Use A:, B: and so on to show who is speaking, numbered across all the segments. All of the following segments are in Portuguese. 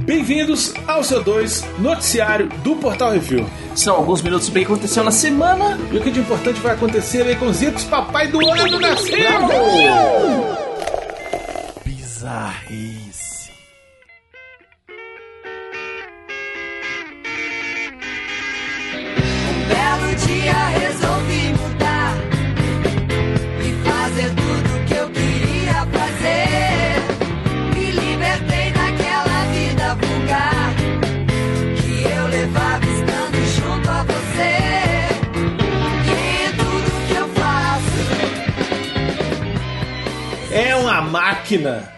A: Bem-vindos ao seu 2 noticiário do Portal Review.
B: São alguns minutos bem que aconteceu na semana.
A: E o que de importante vai acontecer aí com os Zitos Papai do Ano nasceu!
B: Bizarrice.
A: Máquina!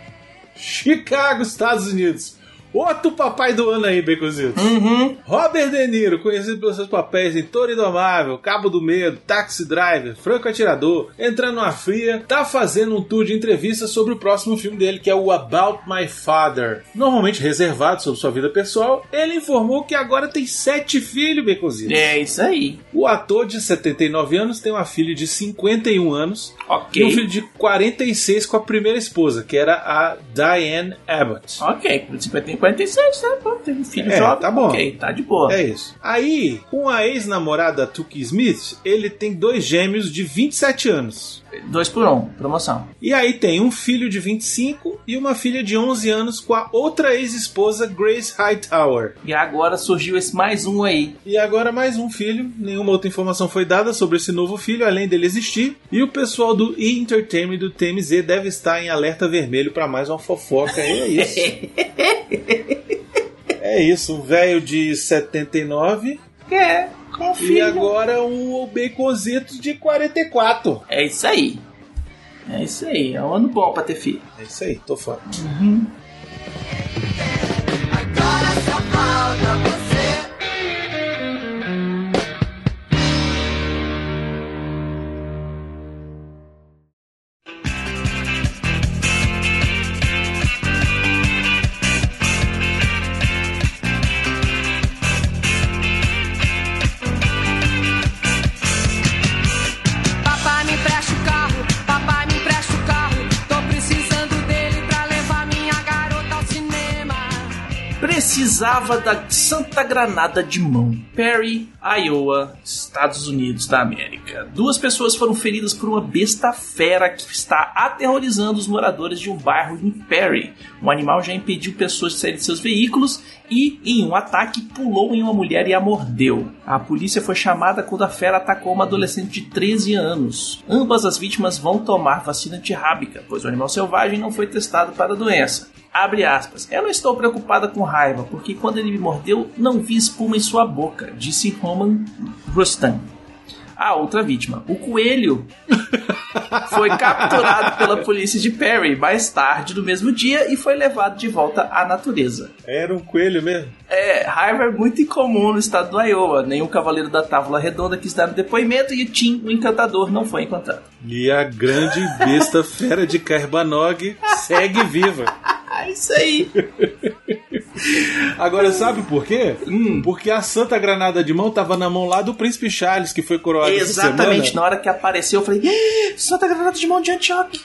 A: Chicago, Estados Unidos. Outro papai do ano aí, Becozito.
B: Uhum.
A: Robert De Niro, conhecido pelos seus papéis em Toro Indomável, Cabo do Medo, Taxi Driver, Franco Atirador, Entrando na Fria, tá fazendo um tour de entrevistas sobre o próximo filme dele, que é o About My Father. Normalmente reservado sobre sua vida pessoal, ele informou que agora tem sete filhos, Becozito.
B: É isso aí.
A: O ator de 79 anos tem uma filha de 51 anos
B: okay.
A: e um filho de 46 com a primeira esposa, que era a Diane Abbott.
B: Ok, 51 57, né? Tá, pô, tem um filho
A: é,
B: jovem.
A: Tá bom.
B: Ok, tá de boa.
A: É isso. Aí, com a ex-namorada Tuki Smith, ele tem dois gêmeos de 27 anos.
B: Dois por um, promoção.
A: E aí tem um filho de 25 e uma filha de 11 anos com a outra ex-esposa Grace Hightower.
B: E agora surgiu esse mais um aí.
A: E agora mais um filho. Nenhuma outra informação foi dada sobre esse novo filho, além dele existir. E o pessoal do E! Entertainment do TMZ deve estar em alerta vermelho para mais uma fofoca. E é isso. é isso. Um velho de 79
B: É, com
A: e agora um baconzito de 44.
B: É isso aí. É isso aí. É um ano bom pra ter filho.
A: É isso aí, tô fora.
C: agora só falta
B: Precisava da Santa Granada de mão. Perry, Iowa, Estados Unidos da América. Duas pessoas foram feridas por uma besta fera que está aterrorizando os moradores de um bairro em Perry. O animal já impediu pessoas de saírem de seus veículos e, em um ataque, pulou em uma mulher e a mordeu. A polícia foi chamada quando a fera atacou uma adolescente de 13 anos. Ambas as vítimas vão tomar vacina antirrábica, pois o animal selvagem não foi testado para a doença. Abre aspas. Eu não estou preocupada com raiva, porque quando ele me mordeu, não vi espuma em sua boca, disse Roman A outra vítima, o coelho, foi capturado pela polícia de Perry mais tarde no mesmo dia e foi levado de volta à natureza.
A: Era um coelho mesmo.
B: É, raiva é muito incomum no estado do Iowa. Nenhum cavaleiro da Távola Redonda quis dar um depoimento e o Tim, o encantador, não foi encontrado.
A: E a grande besta fera de Carbanog segue viva.
B: Ah, isso aí.
A: Agora, sabe por quê?
B: Hum.
A: Porque a Santa Granada de mão tava na mão lá do Príncipe Charles, que foi coroado
B: Exatamente, na hora que apareceu, eu falei: "Ih, Santa Granada de Mão de Antioque.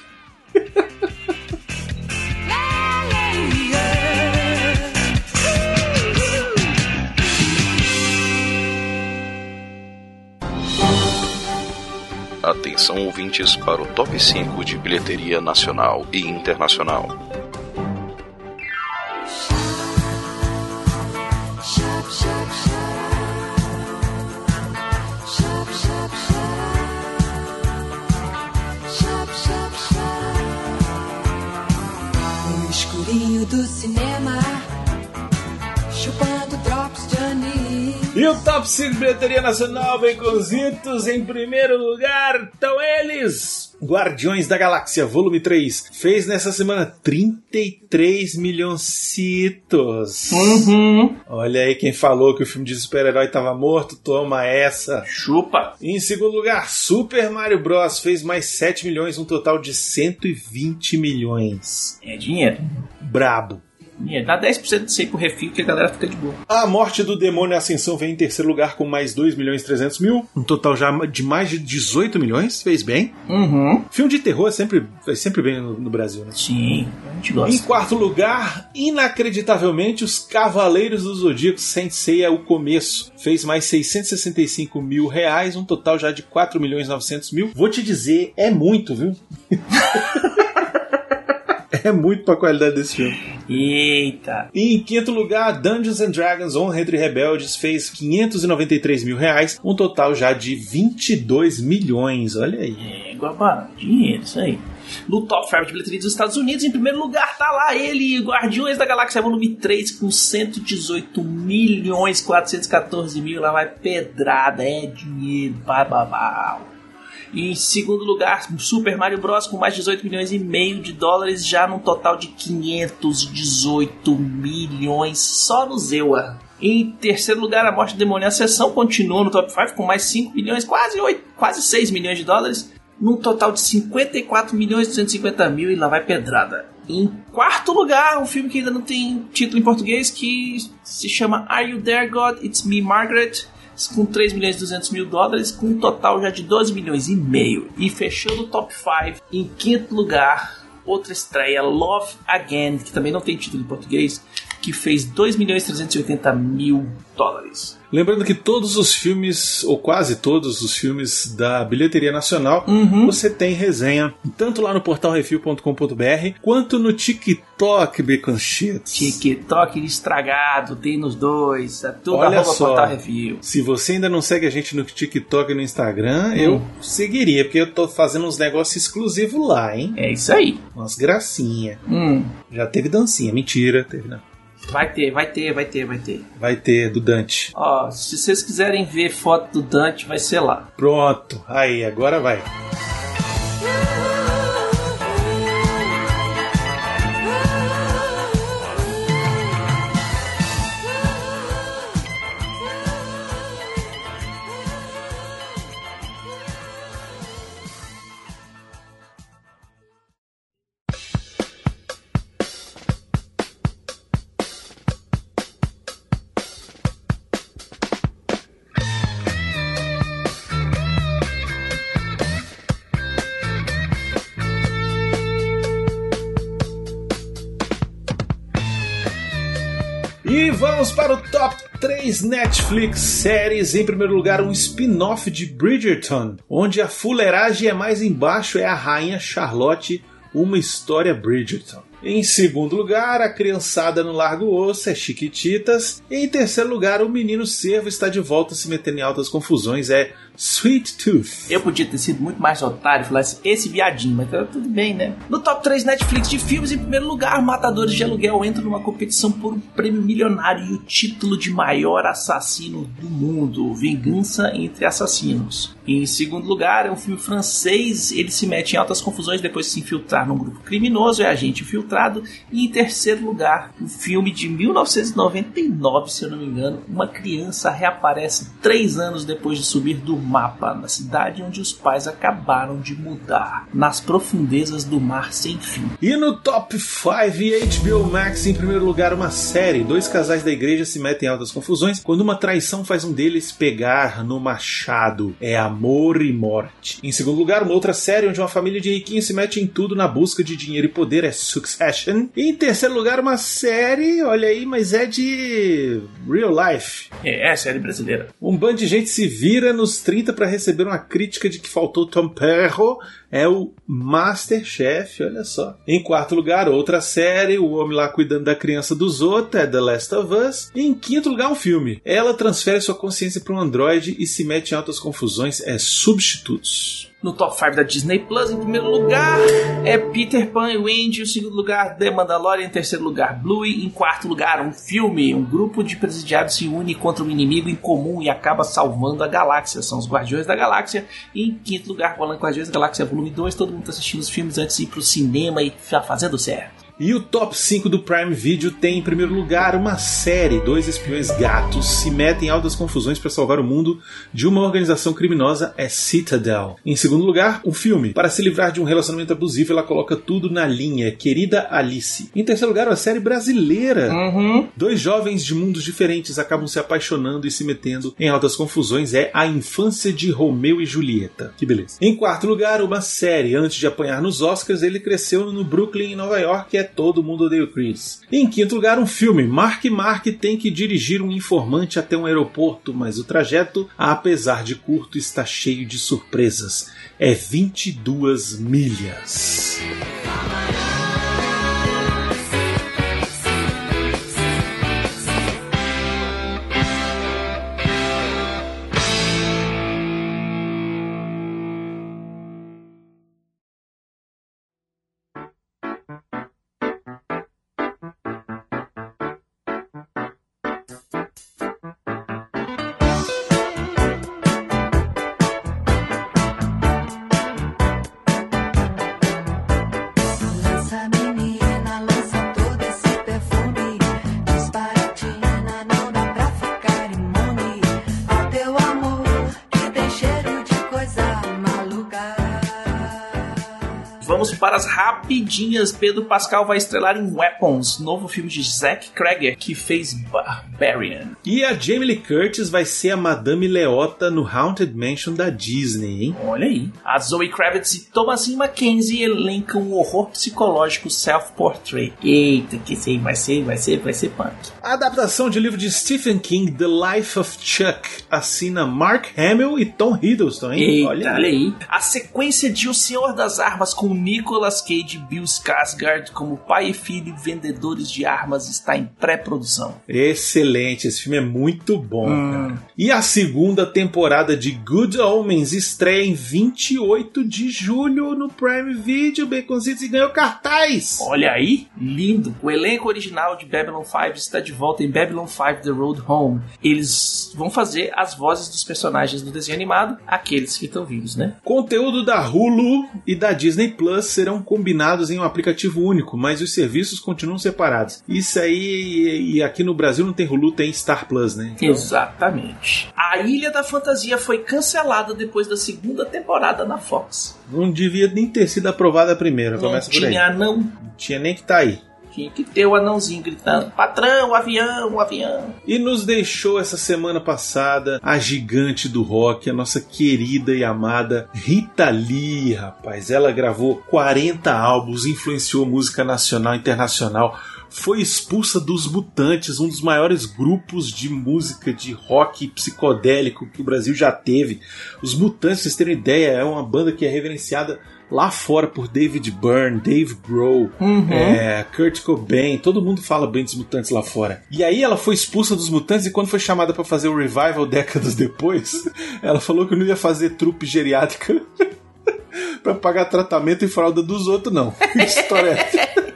D: Atenção ouvintes para o top 5 de bilheteria nacional e internacional.
A: O Top 5 Bilheteria Nacional, Baconzitos, em primeiro lugar, estão eles! Guardiões da Galáxia, volume 3, fez nessa semana 33 milhões.
B: Uhum.
A: Olha aí quem falou que o filme de super-herói tava morto, toma essa.
B: Chupa.
A: Em segundo lugar, Super Mario Bros. fez mais 7 milhões, um total de 120 milhões.
B: É dinheiro.
A: Brabo.
B: É, dá 10% disso aí pro refil que a galera fica de boa.
A: A Morte do Demônio Ascensão vem em terceiro lugar com mais 2 milhões e 300 mil. Um total já de mais de 18 milhões. Fez bem.
B: Uhum.
A: Filme de terror é sempre, é sempre bem no, no Brasil, né?
B: Sim, a gente
A: Em
B: gosta.
A: quarto lugar, inacreditavelmente, Os Cavaleiros do Zodíaco Sensei é o começo. Fez mais 665 mil reais, um total já de 4 milhões e 900 mil. Vou te dizer, é muito, viu? é muito pra qualidade desse filme.
B: Eita.
A: E em quinto lugar, Dungeons and Dragons Honra entre Rebeldes fez 593 mil reais, um total já de 22 milhões. Olha aí.
B: É, Guabá, dinheiro, isso aí. No top 5 de bilheteria dos Estados Unidos, em primeiro lugar tá lá ele, Guardiões da Galáxia Volume 3, com 118 milhões 414 mil. Lá vai pedrada, é dinheiro, bababau. E em segundo lugar, Super Mario Bros. com mais de 18 milhões e meio de dólares, já num total de 518 milhões só no Zewa. Em terceiro lugar, a Morte Demônio a Sessão continua no top 5 com mais 5 milhões, quase, 8, quase 6 milhões de dólares, num total de 54 milhões e 250 mil e lá vai pedrada. Em quarto lugar, um filme que ainda não tem título em português, que se chama Are You There God? It's Me Margaret, com 3 milhões e 200 mil dólares, com um total já de 12 milhões e meio. E fechando o top 5, em quinto lugar, outra estreia, Love Again, que também não tem título em português, que fez 2 milhões e 380 mil dólares.
A: Lembrando que todos os filmes, ou quase todos os filmes da bilheteria nacional,
B: Uhum.
A: você tem resenha tanto lá no portal refil.com.br quanto no TikTok, Baconchitos.
B: TikTok estragado, tem nos dois, é tudo
A: Olha só.
B: portal review.
A: Se você ainda não segue a gente no TikTok e no Instagram, eu seguiria, porque eu tô fazendo uns negócios exclusivos lá, hein?
B: É isso aí.
A: Umas gracinha.
B: Hum,
A: Já teve dancinha, mentira, teve não.
B: Vai ter, vai ter, vai ter, vai ter.
A: Vai ter do Dante.
B: Ó, se vocês quiserem ver foto do Dante, vai ser lá.
A: Pronto, aí, agora vai. Netflix séries. Em primeiro lugar, um spin-off de Bridgerton, onde a fuleiragem é mais embaixo, é a Rainha Charlotte, uma história Bridgerton. Em segundo lugar, a criançada no Largo Osso é Chiquititas. E em terceiro lugar, o menino servo está de volta se metendo em altas confusões, é Sweet Tooth.
B: Eu podia ter sido muito mais otário e falasse esse viadinho, mas tá tudo bem, né? No top 3 Netflix de filmes, em primeiro lugar, Matadores de Aluguel entra numa competição por um prêmio milionário e o título de maior assassino do mundo, Vingança entre Assassinos. Em segundo lugar, é um filme francês, ele se mete em altas confusões depois de se infiltrar num grupo criminoso, é agente infiltrado. E em terceiro lugar, um filme de 1999, se eu não me engano, uma criança reaparece três anos depois de subir do mapa na cidade onde os pais acabaram de mudar, nas profundezas do mar sem fim.
A: E no top 5 HBO Max, em primeiro lugar, uma série. Dois casais da igreja se metem em altas confusões quando uma traição faz um deles pegar no machado. É amor e morte. Em segundo lugar, uma outra série onde uma família de riquinhos se mete em tudo na busca de dinheiro e poder é Succession. E em terceiro lugar, uma série, olha aí, mas é de real life.
B: É, é série brasileira.
A: Um bando de gente se vira nos 30 para receber uma crítica de que faltou Tom Perro. É o Masterchef, olha só. Em quarto lugar, outra série, o homem lá cuidando da criança dos outros, é The Last of Us. E em quinto lugar, um filme. Ela transfere sua consciência para um androide e se mete em altas confusões, é Substitutos.
B: No top 5 da Disney Plus, em primeiro lugar, é Peter Pan e Wendy. Em segundo lugar, The Mandalorian. Em terceiro lugar, Bluey. Em quarto lugar, um filme. Um grupo de presidiários se une contra um inimigo em comum e acaba salvando a galáxia. São os Guardiões da Galáxia. E em quinto lugar, falando Guardiões da Galáxia Volume 2. Todo mundo tá assistindo os filmes antes de ir pro cinema e tá fazendo certo.
A: E o top 5 do Prime Video tem em primeiro lugar uma série: dois espiões gatos se metem em altas confusões para salvar o mundo de uma organização criminosa, é Citadel. Em segundo lugar, um filme. Para se livrar de um relacionamento abusivo, ela coloca tudo na linha, Querida Alice. Em terceiro lugar, uma série brasileira.
B: Uhum.
A: Dois jovens de mundos diferentes acabam se apaixonando e se metendo em altas confusões. É A Infância de Romeu e Julieta. Que beleza. Em quarto lugar, uma série. Antes de apanhar nos Oscars, ele cresceu no Brooklyn, em Nova York, é Todo Mundo Odeia o Chris. Em quinto lugar, um filme. Mark Mark tem que dirigir um informante até um aeroporto, mas o trajeto, apesar de curto, está cheio de surpresas. É 22 milhas.
B: Para as rapidinhas. Pedro Pascal vai estrelar em Weapons, novo filme de Zack Cregger, que fez Barbarian.
A: E a Jamie Lee Curtis vai ser a Madame Leota no Haunted Mansion da Disney, hein?
B: Olha aí. A Zoe Kravitz e Thomasin Mackenzie elencam o horror psicológico Self-Portrait. Eita, que sei, vai ser, vai ser, vai ser punk.
A: A adaptação de livro de Stephen King, The Life of Chuck, assina Mark Hamill e Tom Hiddleston, hein?
B: Eita, olha aí. A sequência de O Senhor das Armas com Nicolas Cage e Bill Skarsgård como pai e filho vendedores de armas está em pré-produção.
A: Excelente, esse filme é muito bom, cara. E a segunda temporada de Good Omens estreia em 28 de julho no Prime Video, Baconzitos, e ganhou cartaz!
B: Olha aí, lindo. O elenco original de Babylon 5 está de volta em Babylon 5 The Road Home. Eles vão fazer as vozes dos personagens do desenho animado, aqueles que estão vivos, né?
A: Conteúdo da Hulu e da Disney Plus serão combinados em um aplicativo único, mas os serviços continuam separados. Isso aí, e aqui no Brasil não tem Hulu, tem Star Plus, né? Então,
B: Exatamente. A Ilha da Fantasia foi cancelada depois da segunda temporada na Fox.
A: não devia nem ter sido aprovada a primeira,
B: Não
A: começa por aí.
B: tinha anão.
A: Não tinha nem que tá aí.
B: Tinha que ter o anãozinho gritando: Patrão, avião, o avião.
A: E nos deixou essa semana passada a gigante do rock, a nossa querida e amada Rita Lee, rapaz. Ela gravou 40 álbuns, influenciou música nacional e internacional. Foi expulsa dos Mutantes, um dos maiores grupos de música de rock psicodélico que o Brasil já teve. Os Mutantes, vocês terem ideia, é uma banda que é reverenciada lá fora por David Byrne, Dave Grohl, é, Kurt Cobain, todo mundo fala bem dos Mutantes lá fora. E aí ela foi expulsa dos Mutantes e quando foi chamada pra fazer o revival décadas depois, ela falou que não ia fazer trupe geriátrica pra pagar tratamento e fralda dos outros, não. Que história é essa?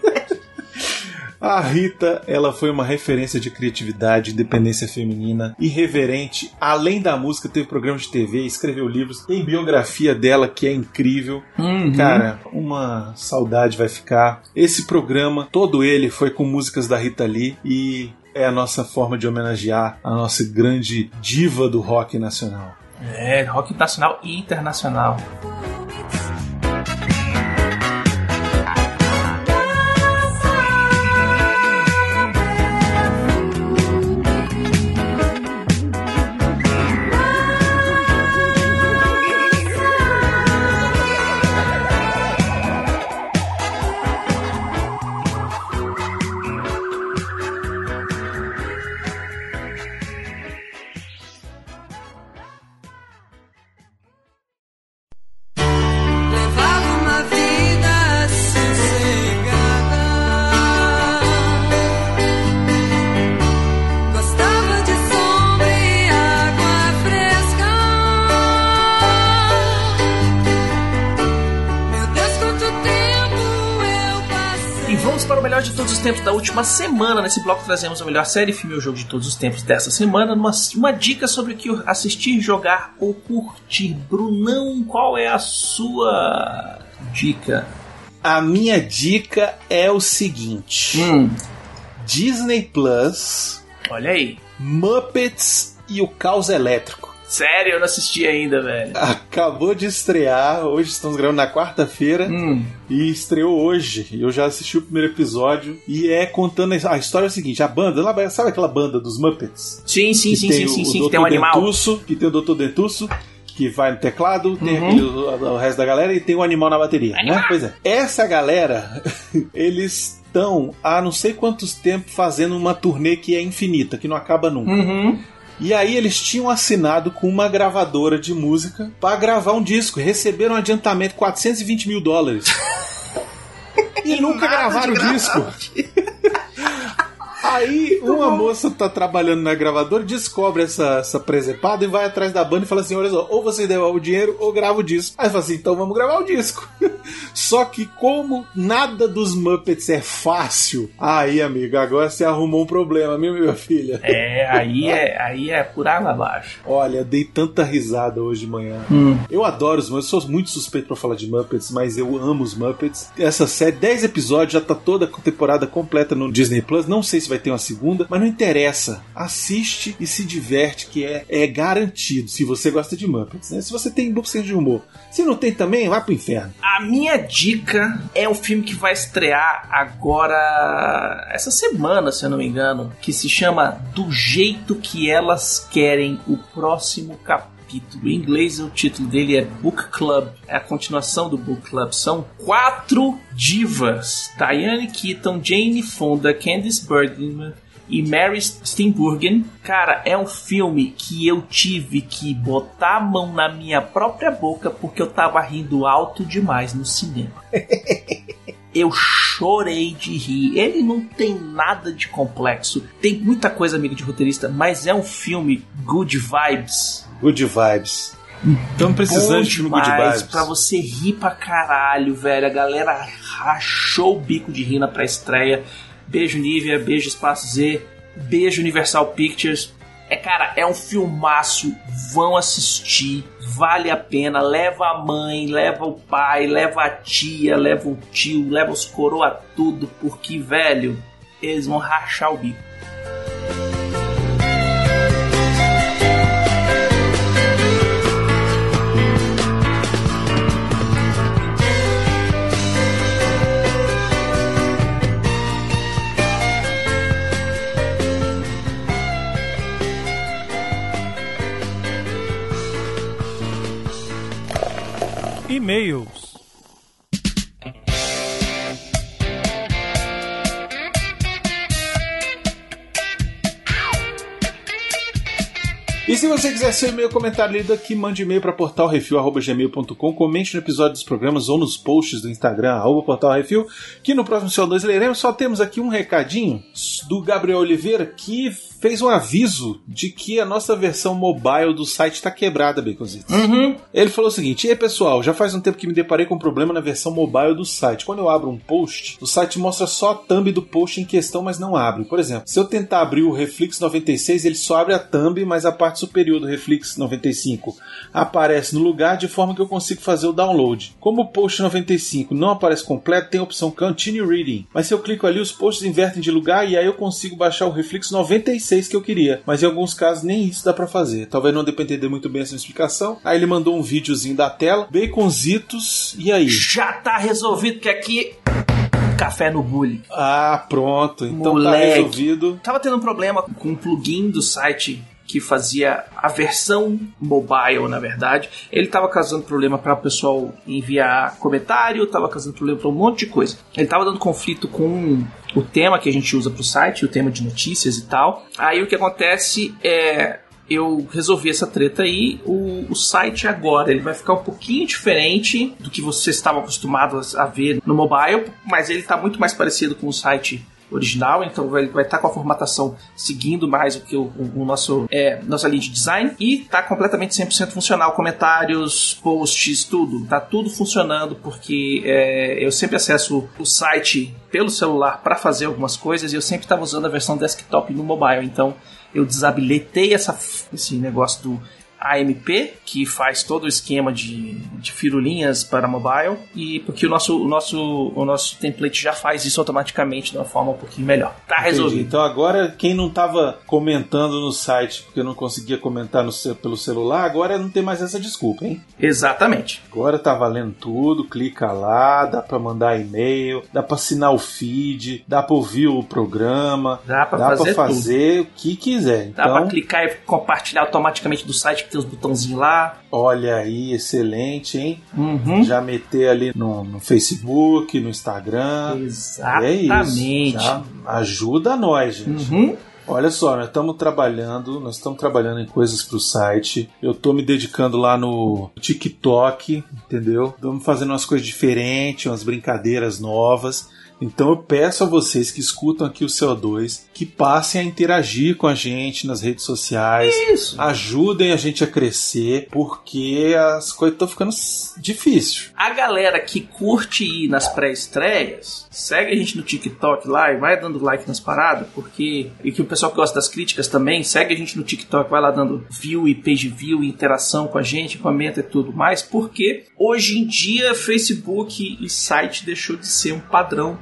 A: A Rita, ela foi uma referência de criatividade, independência feminina, irreverente. Além da música, teve programa de TV, escreveu livros, tem biografia dela que é incrível. Cara, uma saudade vai ficar. Esse programa, todo ele foi com músicas da Rita Lee e é a nossa forma de homenagear a nossa grande diva do rock nacional.
B: É, rock nacional e internacional. Da última semana. Nesse bloco trazemos a melhor série, filme ou jogo de todos os tempos dessa semana. Uma, uma dica sobre o que assistir, jogar ou curtir. Brunão, qual é a sua dica?
A: A minha dica é o seguinte:
B: Hum,
A: Disney Plus,
B: olha aí.
A: Muppets e o Caos Elétrico.
B: Sério, eu não assisti ainda, velho.
A: Acabou de estrear, hoje estamos gravando na quarta-feira
B: Hum,
A: e estreou hoje. Eu já assisti o primeiro episódio e é contando a história é seguinte: a banda, sabe aquela banda dos Muppets?
B: sim, sim, sim, sim, sim, sim, que tem um animal.
A: Dentuço, que tem o Dr. Dentuço, que vai no teclado, tem
B: Uhum.
A: aquele, o, o resto da galera e tem o animal na bateria, né? Pois é. Essa galera, eles estão há não sei quantos tempos fazendo uma turnê que é infinita, que não acaba nunca.
B: Uhum.
A: E aí eles tinham assinado com uma gravadora de música pra gravar um disco. Receberam um adiantamento de 420 mil dólares. e nunca gravaram o disco. Aí uma moça tá trabalhando na gravadora, descobre essa, essa presepada e vai atrás da banda e fala assim: olha só, ou você devolve o dinheiro ou grava o disco. Aí fala assim: então vamos gravar o disco. Só que como nada dos Muppets é fácil, aí, amigo, agora você arrumou um problema, viu, minha filha?
B: É, aí é, aí é por água abaixo.
A: Olha, dei tanta risada hoje de manhã.
B: Hum.
A: Eu adoro os Muppets, sou muito suspeito pra falar de Muppets, mas eu amo os Muppets. Essa série, 10 episódios, já tá toda a temporada completa no Disney Plus. Não sei se vai ter uma segunda, mas não interessa. Assiste e se diverte, que é, é garantido, se você gosta de Muppets. Né? Se você tem duplo senso de humor. Se não tem também, vai pro inferno.
B: A minha dica é um filme que vai estrear agora essa semana, se eu não me engano, que se chama Do Jeito que Elas Querem, o próximo capítulo. Em inglês o título dele é Book Club, é a continuação do Book Club. São quatro divas: Diane Keaton, Jane Fonda, Candice Bergman e Mary Steenburgen. Cara, é um filme que eu tive que botar a mão na minha própria boca porque eu tava rindo alto demais no cinema. Eu chorei de rir. Ele não tem nada de complexo. Tem muita coisa, amigo de roteirista, mas é um filme good vibes.
A: Good vibes. Estamos precisando
B: Bom
A: de filme good vibes.
B: Pra você rir pra caralho, velho. A galera rachou o bico de rir na pré-estreia. Beijo Nívia, beijo Espaço Z, beijo Universal Pictures. É, cara, é um filmaço. Vão assistir, vale a pena. Leva a mãe, leva o pai, leva a tia, leva o tio, leva os coroa tudo, porque, velho, eles vão rachar o bico.
E: E-mails.
A: E se você quiser seu e-mail comentário lido aqui, mande e-mail para portalrefil.gmail.com, comente no episódio dos programas ou nos posts do Instagram, arroba portalrefil, que no próximo CO2 leremos. Só temos aqui um recadinho do Gabriel Oliveira, que fez um aviso de que a nossa versão mobile do site está quebrada, Baconzitos.
B: Uhum.
A: Ele falou o seguinte: E aí, pessoal, já faz um tempo que me deparei com um problema na versão mobile do site. Quando eu abro um post, o site mostra só a thumb do post em questão, mas não abre. Por exemplo, se eu tentar abrir o Reflex 96, ele só abre a thumb, mas a parte superior do Reflex 95 aparece no lugar de forma que eu consigo fazer o download. Como o post 95 não aparece completo, tem a opção Continue Reading. Mas se eu clico ali, os posts invertem de lugar e aí eu consigo baixar o Reflex 96 que eu queria. Mas em alguns casos nem isso dá pra fazer. Talvez não dê pra entender muito bem essa explicação. Aí ele mandou um videozinho da tela, baconzitos, e aí?
B: Já tá resolvido que aqui. Café no bullying.
A: Ah, pronto. Então tá
B: Moleque.
A: resolvido.
B: Tava tendo um problema com um plugin do site que fazia a versão mobile, na verdade. Ele tava causando problema para o pessoal enviar comentário, tava causando problema para um monte de coisa. Ele tava dando conflito com o tema que a gente usa pro site, o tema de notícias e tal. Aí o que acontece é eu resolvi essa treta aí. O, o site agora ele vai ficar um pouquinho diferente do que você estava acostumado a ver no mobile, mas ele está muito mais parecido com o site original, então vai estar vai tá com a formatação seguindo mais o que o, o, o nosso é, nossa linha de design e tá completamente 100% funcional, comentários, posts, tudo, tá tudo funcionando porque é, eu sempre acesso o site pelo celular para fazer algumas coisas e eu sempre estava usando a versão desktop no mobile, então eu desabilitei essa, esse negócio do AMP, que faz todo o esquema de, de firulinhas para mobile, e porque o nosso, o, nosso, o nosso template já faz isso automaticamente de uma forma um pouquinho melhor. Tá
A: Entendi.
B: resolvido.
A: Então agora quem não tava comentando no site porque não conseguia comentar no pelo celular, agora não tem mais essa desculpa, hein?
B: Exatamente.
A: Agora tá valendo tudo, clica lá, dá pra mandar e-mail, dá pra assinar o feed, dá pra ouvir o programa,
B: Dá
A: dá
B: fazer,
A: pra fazer o que quiser.
B: Dá
A: Então,
B: clicar e compartilhar automaticamente do site tem os botãozinhos lá.
A: olha aí, excelente, hein?
B: Uhum.
A: Já meter ali no, no Facebook, no Instagram. É isso.
B: Exatamente.
A: ajuda nós, gente.
B: Uhum.
A: Olha só, nós estamos trabalhando, nós estamos trabalhando em coisas pro site. Eu tô me dedicando lá no TikTok, entendeu? Estamos fazendo umas coisas diferentes, umas brincadeiras novas. Então eu peço a vocês que escutam aqui o CO2 que passem a interagir com a gente nas redes sociais.
B: Isso.
A: Ajudem a gente a crescer, porque as coisas estão ficando s- difícil.
B: A galera que curte ir nas pré-estreias, segue a gente no TikTok lá e vai dando like nas paradas, porque. E que o pessoal que gosta das críticas também, segue a gente no TikTok, vai lá dando view e page view, e interação com a gente, comenta e tudo mais, porque hoje em dia Facebook e site deixou de ser um padrão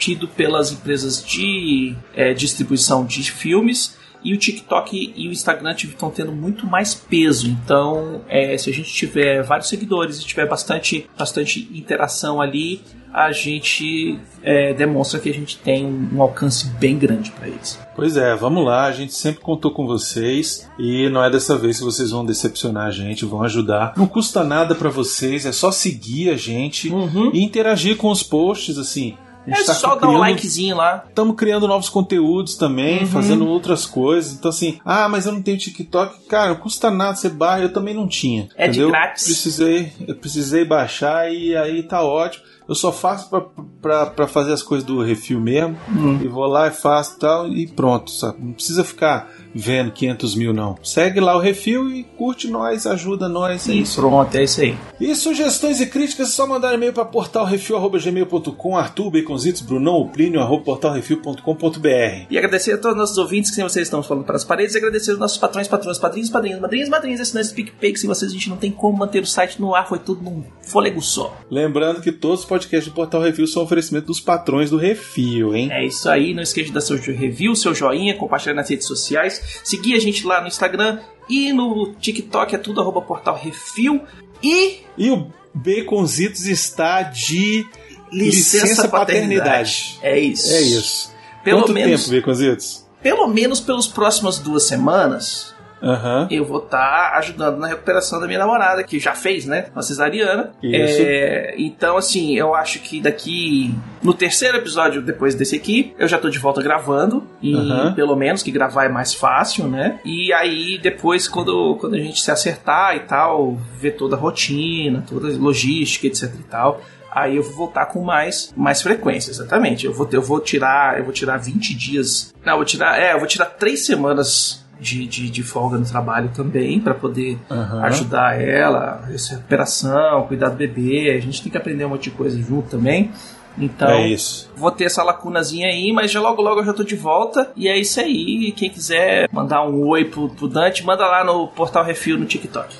B: tido pelas empresas de eh, distribuição de filmes e o TikTok e o Instagram estão tendo muito mais peso. Então, eh, se a gente tiver vários seguidores e tiver bastante, bastante interação ali, a gente eh, demonstra que a gente tem um, alcance bem grande para eles.
A: Pois é, vamos lá, a gente sempre contou com vocês e não é dessa vez que vocês vão decepcionar a gente, vão ajudar. Não custa nada pra vocês, é só seguir a gente
B: Uhum.
A: e interagir com os posts, assim.
B: É
A: tá
B: só dar um
A: criando-
B: likezinho lá.
A: Estamos criando novos conteúdos também,
B: Uhum.
A: fazendo outras coisas. Então, assim, ah, mas eu não tenho TikTok. Cara, não custa nada você baixa, eu também não tinha.
B: É de
A: entendeu?
B: grátis.
A: Precisei, eu precisei baixar e aí tá ótimo. Eu só faço pra, pra, pra fazer as coisas do refil mesmo.
B: Hum.
A: E vou lá e faço tal e pronto, sabe? Não precisa ficar vendo 500 mil, não. Segue lá o refil e curte nós, ajuda nós. É isso.
B: pronto, é isso aí.
A: E sugestões e críticas é só mandar e-mail para portalrefil.gmail.com, Arthur Baconzitos, Brunão Plínio, arroba portalrefil.com.br.
B: E agradecer a todos os nossos ouvintes que sem vocês estão falando para as paredes. E agradecer aos nossos patrões, patrões, padrinhos, padrinhos, madrinhas, madrinhas, assinantes PicPay, que sem vocês a gente não tem como manter o site no ar, foi tudo num fôlego só.
A: Lembrando que todos os podcasts do Portal Refil são oferecimento dos patrões do Refil, hein?
B: É isso aí, não esqueça de dar seu review, seu joinha, compartilhar nas redes sociais, seguir a gente lá no Instagram e no TikTok, é tudo arroba portal refil. E
A: E o Baconzitos está de
B: licença,
A: Licença
B: paternidade.
A: paternidade.
B: É isso.
A: É isso.
B: Pelo
A: Quanto
B: menos,
A: tempo, Baconzitos?
B: pelo menos pelas próximas duas semanas,
A: Aham.
B: eu vou estar ajudando na recuperação da minha namorada, que já fez, né? Uma cesariana.
A: Isso.
B: É, então, assim, eu acho que daqui. No terceiro episódio, depois desse aqui, eu já tô de volta gravando. E
A: Aham.
B: pelo menos que gravar é mais fácil, né? E aí, depois, quando, quando a gente se acertar e tal, ver toda a rotina, toda a logística, etc e tal. Aí eu vou voltar com mais, mais frequência, exatamente. Eu vou, eu vou tirar. Eu vou tirar 20 dias. Não, eu vou tirar. É, eu vou tirar 3 semanas de, de, de folga no trabalho também, para poder
A: Aham.
B: ajudar ela, essa recuperação, cuidar do bebê. A gente tem que aprender um monte de coisa junto também. Então,
A: É
B: vou ter essa lacunazinha aí, mas já logo logo eu já tô de volta. E é isso aí. Quem quiser mandar um oi pro, pro Dante, manda lá no Portal Refil no TikTok.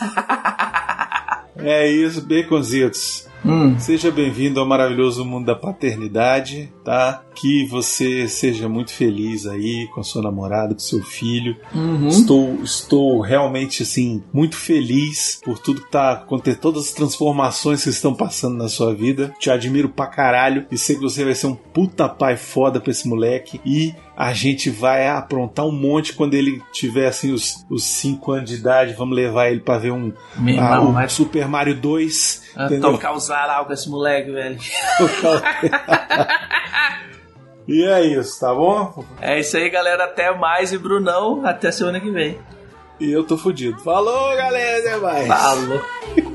A: É isso, Baconzitos.
B: Hum.
A: Seja bem-vindo ao maravilhoso mundo da paternidade, tá? Que você seja muito feliz aí com a sua namorada, com seu filho.
B: Uhum.
A: Estou, estou realmente assim muito feliz por tudo que tá acontecendo, todas as transformações que estão passando na sua vida. Te admiro pra caralho e sei que você vai ser um puta pai foda pra esse moleque e a gente vai aprontar um monte quando ele tiver assim os 5 anos de idade. Vamos levar ele pra ver um
B: Meu
A: ah,
B: irmão, vai
A: Super Mario 2. entendeu?
B: Tô causar algo com esse moleque, velho.
A: e é isso, tá bom?
B: É isso aí, galera. Até mais e Brunão. Até semana que vem.
A: E eu tô fudido. Falou, galera, até mais.
B: Falou.